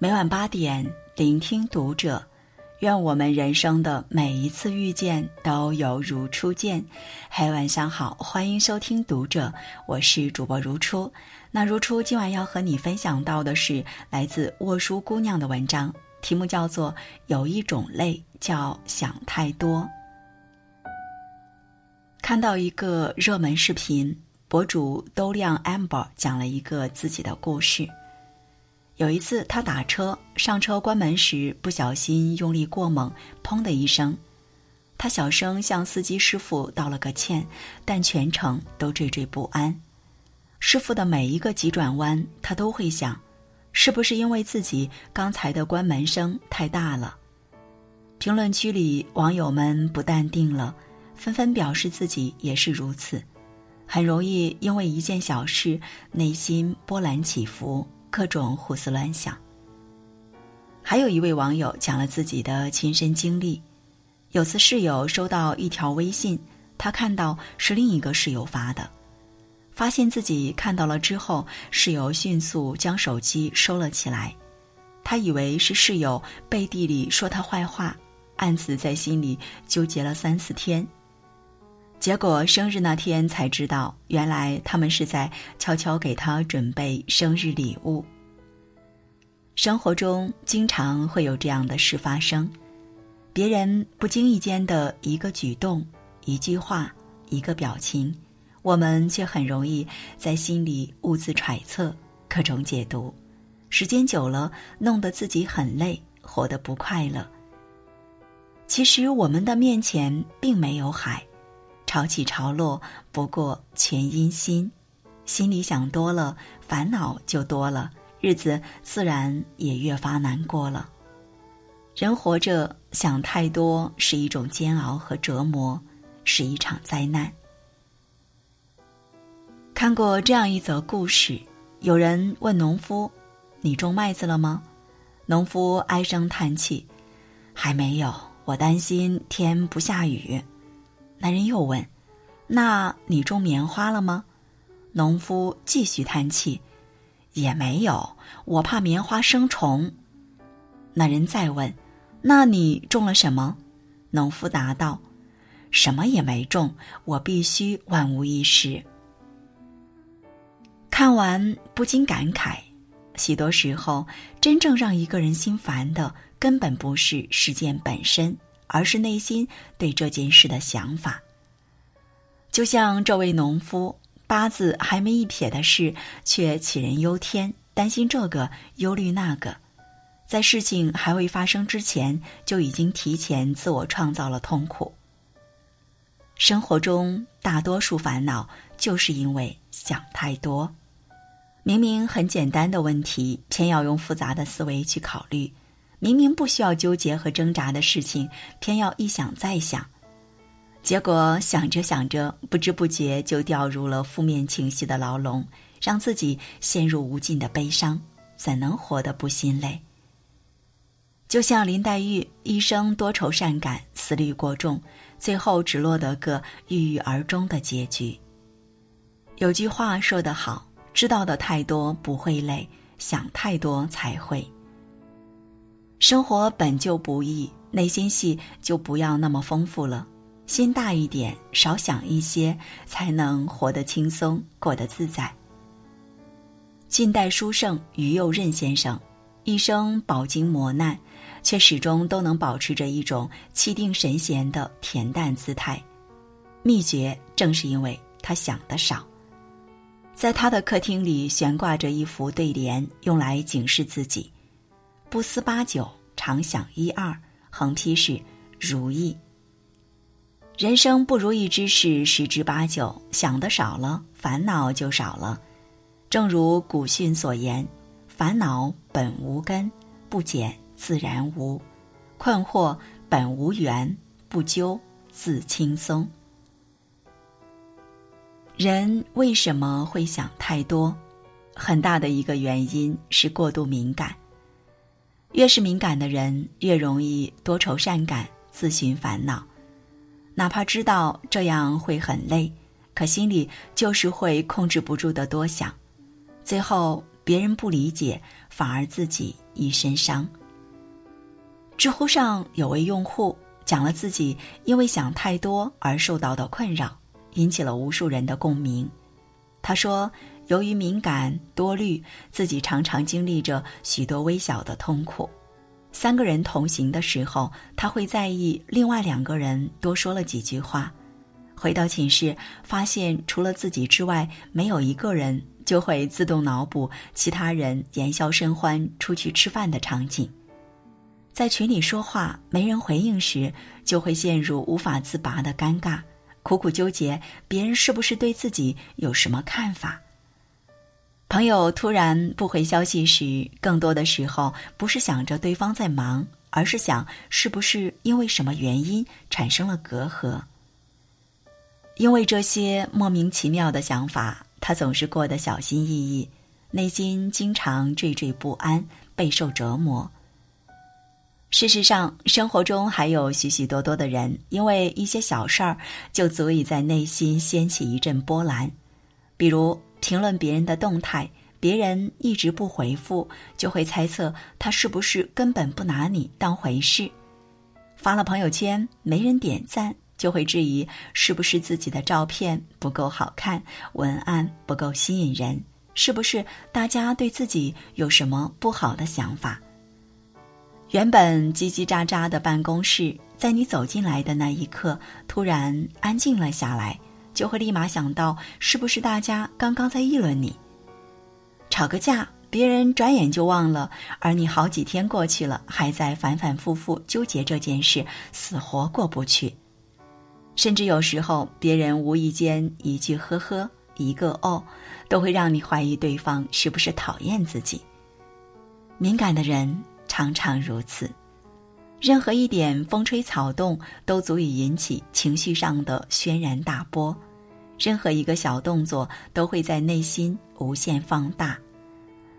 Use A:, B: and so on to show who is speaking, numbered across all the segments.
A: 每晚八点，聆听读者。愿我们人生的每一次遇见都犹如初见。嘿，晚上好，欢迎收听读者，我是主播如初。那如初今晚要和你分享到的是来自沃书姑娘的文章，题目叫做《有一种累叫想太多》。看到一个热门视频，博主都亮 amber 讲了一个自己的故事。有一次，他打车上车关门时不小心用力过猛，砰的一声。他小声向司机师傅道了个歉，但全程都惴惴不安。师傅的每一个急转弯，他都会想，是不是因为自己刚才的关门声太大了？评论区里网友们不淡定了，纷纷表示自己也是如此，很容易因为一件小事内心波澜起伏。各种胡思乱想。还有一位网友讲了自己的亲身经历：有次室友收到一条微信，他看到是另一个室友发的，发现自己看到了之后，室友迅速将手机收了起来。他以为是室友背地里说他坏话，暗自在心里纠结了三四天。结果生日那天才知道，原来他们是在悄悄给他准备生日礼物。生活中经常会有这样的事发生，别人不经意间的一个举动、一句话、一个表情，我们却很容易在心里兀自揣测、各种解读，时间久了，弄得自己很累，活得不快乐。其实我们的面前并没有海。潮起潮落，不过全因心。心里想多了，烦恼就多了，日子自然也越发难过了。人活着想太多是一种煎熬和折磨，是一场灾难。看过这样一则故事：有人问农夫：“你种麦子了吗？”农夫唉声叹气：“还没有，我担心天不下雨。”男人又问：“那你种棉花了吗？”农夫继续叹气：“也没有，我怕棉花生虫。”那人再问：“那你种了什么？”农夫答道：“什么也没种，我必须万无一失。”看完不禁感慨：许多时候，真正让一个人心烦的，根本不是事件本身。而是内心对这件事的想法。就像这位农夫，八字还没一撇的事，却杞人忧天，担心这个，忧虑那个，在事情还未发生之前，就已经提前自我创造了痛苦。生活中大多数烦恼，就是因为想太多。明明很简单的问题，偏要用复杂的思维去考虑。明明不需要纠结和挣扎的事情，偏要一想再想，结果想着想着，不知不觉就掉入了负面情绪的牢笼，让自己陷入无尽的悲伤，怎能活得不心累？就像林黛玉一生多愁善感，思虑过重，最后只落得个郁郁而终的结局。有句话说得好：“知道的太多不会累，想太多才会。”生活本就不易，内心戏就不要那么丰富了，心大一点，少想一些，才能活得轻松，过得自在。近代书圣于右任先生，一生饱经磨难，却始终都能保持着一种气定神闲的恬淡姿态。秘诀正是因为他想的少。在他的客厅里悬挂着一幅对联，用来警示自己。不思八九，常想一二。横批是如意。人生不如意之事十之八九，想的少了，烦恼就少了。正如古训所言：“烦恼本无根，不减自然无；困惑本无缘，不究自轻松。”人为什么会想太多？很大的一个原因是过度敏感。越是敏感的人，越容易多愁善感、自寻烦恼。哪怕知道这样会很累，可心里就是会控制不住的多想，最后别人不理解，反而自己一身伤。知乎上有位用户讲了自己因为想太多而受到的困扰，引起了无数人的共鸣。他说，由于敏感多虑，自己常常经历着许多微小的痛苦。三个人同行的时候，他会在意另外两个人多说了几句话。回到寝室，发现除了自己之外没有一个人，就会自动脑补其他人言笑甚欢出去吃饭的场景。在群里说话没人回应时，就会陷入无法自拔的尴尬，苦苦纠结别人是不是对自己有什么看法。朋友突然不回消息时，更多的时候不是想着对方在忙，而是想是不是因为什么原因产生了隔阂。因为这些莫名其妙的想法，他总是过得小心翼翼，内心经常惴惴不安，备受折磨。事实上，生活中还有许许多多的人，因为一些小事儿就足以在内心掀起一阵波澜，比如。评论别人的动态，别人一直不回复，就会猜测他是不是根本不拿你当回事；发了朋友圈没人点赞，就会质疑是不是自己的照片不够好看，文案不够吸引人，是不是大家对自己有什么不好的想法。原本叽叽喳喳的办公室，在你走进来的那一刻，突然安静了下来。就会立马想到，是不是大家刚刚在议论你？吵个架，别人转眼就忘了，而你好几天过去了，还在反反复复纠结这件事，死活过不去。甚至有时候，别人无意间一句“呵呵”，一个“哦”，都会让你怀疑对方是不是讨厌自己。敏感的人常常如此。任何一点风吹草动都足以引起情绪上的轩然大波。任何一个小动作都会在内心无限放大，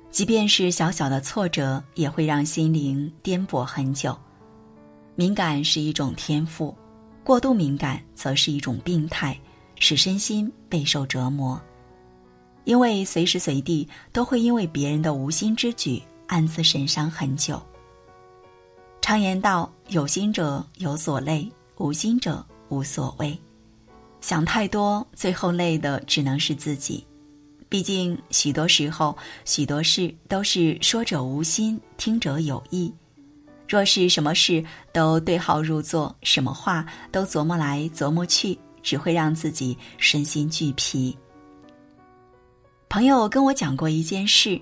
A: 即便是小小的挫折，也会让心灵颠簸很久。敏感是一种天赋，过度敏感则是一种病态，使身心备受折磨。因为随时随地都会因为别人的无心之举暗自神伤很久。常言道：“有心者有所累，无心者无所谓。”想太多，最后累的只能是自己。毕竟，许多时候，许多事都是说者无心，听者有意。若是什么事都对号入座，什么话都琢磨来琢磨去，只会让自己身心俱疲。朋友跟我讲过一件事：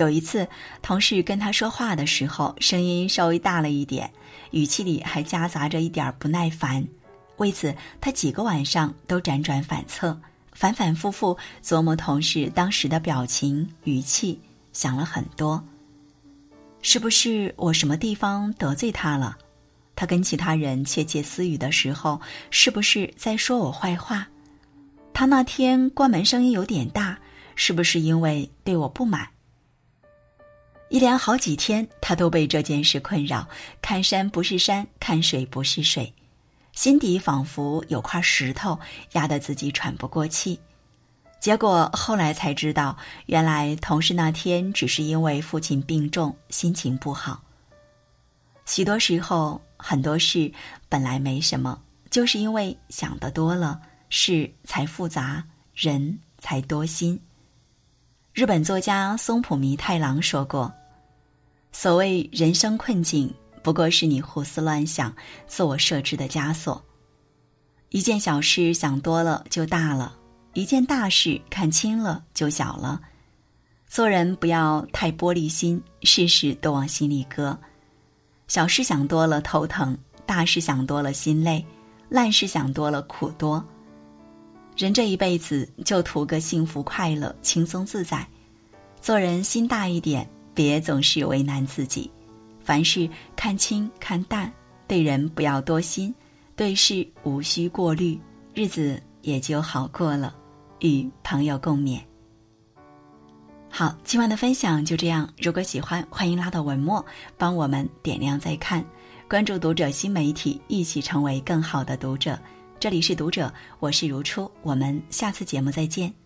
A: 有一次，同事跟他说话的时候，声音稍微大了一点，语气里还夹杂着一点不耐烦。为此，他几个晚上都辗转反侧，反反复复琢磨同事当时的表情、语气，想了很多。是不是我什么地方得罪他了？他跟其他人窃窃私语的时候，是不是在说我坏话？他那天关门声音有点大，是不是因为对我不满？一连好几天，他都被这件事困扰，看山不是山，看水不是水。心底仿佛有块石头压得自己喘不过气，结果后来才知道，原来同事那天只是因为父亲病重，心情不好。许多时候，很多事本来没什么，就是因为想得多了，事才复杂，人才多心。日本作家松浦弥太郎说过：“所谓人生困境。”不过是你胡思乱想、自我设置的枷锁。一件小事想多了就大了，一件大事看清了就小了。做人不要太玻璃心，事事都往心里搁。小事想多了头疼，大事想多了心累，烂事想多了苦多。人这一辈子就图个幸福快乐、轻松自在。做人心大一点，别总是为难自己。凡事看清看淡，对人不要多心，对事无需过虑，日子也就好过了。与朋友共勉。好，今晚的分享就这样。如果喜欢，欢迎拉到文末帮我们点亮再看，关注读者新媒体，一起成为更好的读者。这里是读者，我是如初，我们下次节目再见。